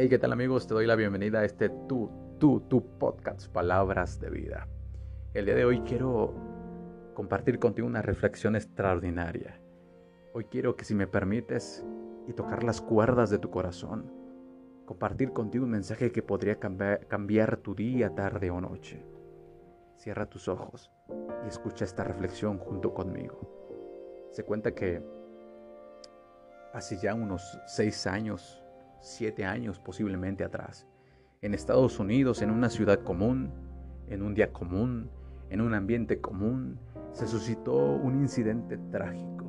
Hey, ¿qué tal amigos? Te doy la bienvenida a este tu, tu, tu podcast, Palabras de Vida. El día de hoy quiero compartir contigo una reflexión extraordinaria. Hoy quiero que si me permites y tocar las cuerdas de tu corazón, compartir contigo un mensaje que podría cambiar, cambiar tu día, tarde o noche. Cierra tus ojos y escucha esta reflexión junto conmigo. Se cuenta que hace ya unos seis años siete años posiblemente atrás, en Estados Unidos, en una ciudad común, en un día común, en un ambiente común, se suscitó un incidente trágico.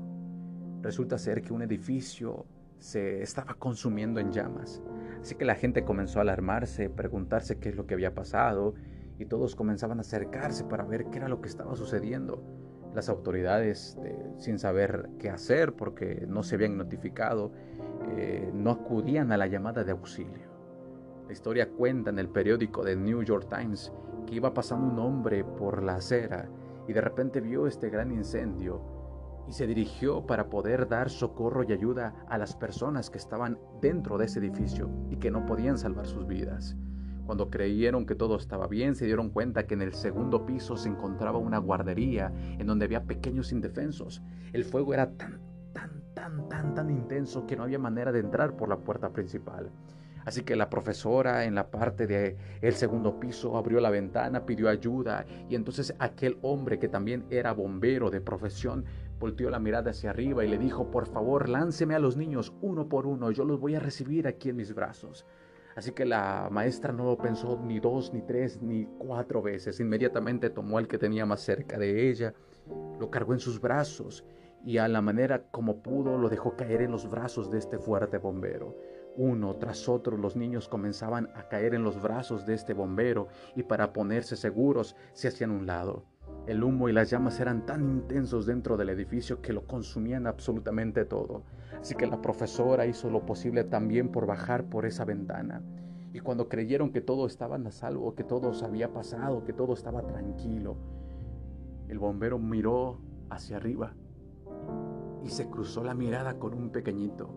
Resulta ser que un edificio se estaba consumiendo en llamas, así que la gente comenzó a alarmarse, preguntarse qué es lo que había pasado, y todos comenzaban a acercarse para ver qué era lo que estaba sucediendo. Las autoridades, eh, sin saber qué hacer porque no se habían notificado, eh, no acudían a la llamada de auxilio. La historia cuenta en el periódico de New York Times que iba pasando un hombre por la acera y de repente vio este gran incendio y se dirigió para poder dar socorro y ayuda a las personas que estaban dentro de ese edificio y que no podían salvar sus vidas. Cuando creyeron que todo estaba bien, se dieron cuenta que en el segundo piso se encontraba una guardería en donde había pequeños indefensos. El fuego era tan tan, tan, tan intenso que no había manera de entrar por la puerta principal. Así que la profesora en la parte del el segundo piso abrió la ventana, pidió ayuda y entonces aquel hombre que también era bombero de profesión volteó la mirada hacia arriba y le dijo, por favor, lánceme a los niños uno por uno, yo los voy a recibir aquí en mis brazos. Así que la maestra no lo pensó ni dos, ni tres, ni cuatro veces. Inmediatamente tomó al que tenía más cerca de ella, lo cargó en sus brazos y a la manera como pudo lo dejó caer en los brazos de este fuerte bombero. Uno tras otro los niños comenzaban a caer en los brazos de este bombero y para ponerse seguros se hacían un lado. El humo y las llamas eran tan intensos dentro del edificio que lo consumían absolutamente todo. Así que la profesora hizo lo posible también por bajar por esa ventana. Y cuando creyeron que todo estaba a salvo, que todo se había pasado, que todo estaba tranquilo, el bombero miró hacia arriba y se cruzó la mirada con un pequeñito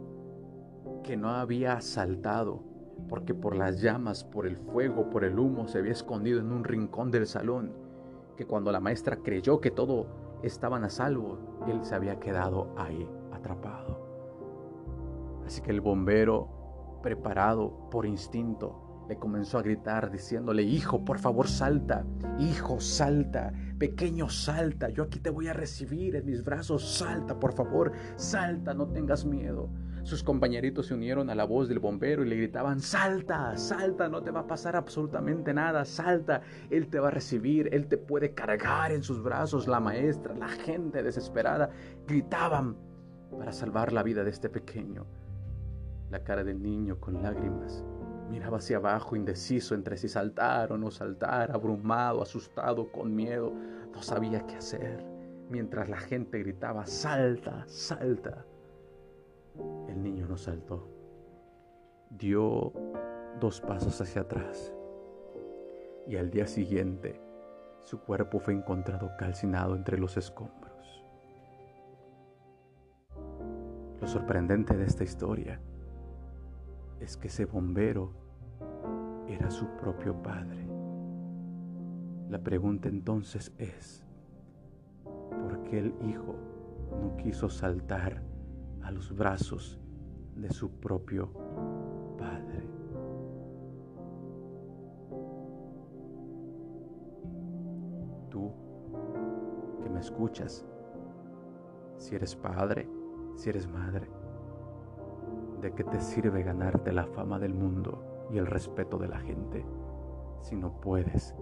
que no había saltado porque por las llamas, por el fuego, por el humo se había escondido en un rincón del salón, que cuando la maestra creyó que todo estaban a salvo, él se había quedado ahí atrapado. Así que el bombero, preparado por instinto, comenzó a gritar diciéndole, hijo, por favor salta, hijo, salta, pequeño, salta, yo aquí te voy a recibir en mis brazos, salta, por favor, salta, no tengas miedo. Sus compañeritos se unieron a la voz del bombero y le gritaban, salta, salta, no te va a pasar absolutamente nada, salta, él te va a recibir, él te puede cargar en sus brazos, la maestra, la gente desesperada, gritaban para salvar la vida de este pequeño. La cara del niño con lágrimas Miraba hacia abajo, indeciso entre si saltar o no saltar, abrumado, asustado, con miedo. No sabía qué hacer. Mientras la gente gritaba, salta, salta. El niño no saltó. Dio dos pasos hacia atrás. Y al día siguiente, su cuerpo fue encontrado calcinado entre los escombros. Lo sorprendente de esta historia es que ese bombero era su propio padre. La pregunta entonces es, ¿por qué el hijo no quiso saltar a los brazos de su propio padre? Tú que me escuchas, si eres padre, si eres madre, ¿de qué te sirve ganarte la fama del mundo? Y el respeto de la gente, si no puedes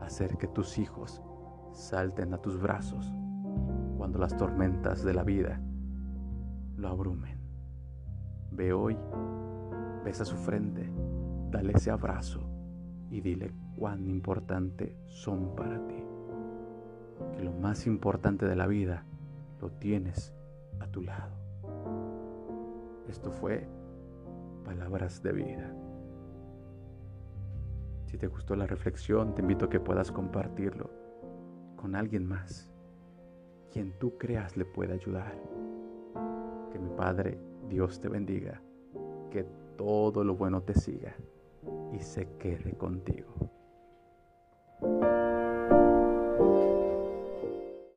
hacer que tus hijos salten a tus brazos cuando las tormentas de la vida lo abrumen. Ve hoy, besa su frente, dale ese abrazo y dile cuán importante son para ti. Que lo más importante de la vida lo tienes a tu lado. Esto fue Palabras de Vida. Si te gustó la reflexión, te invito a que puedas compartirlo con alguien más, quien tú creas le pueda ayudar. Que mi Padre, Dios te bendiga, que todo lo bueno te siga y se quede contigo.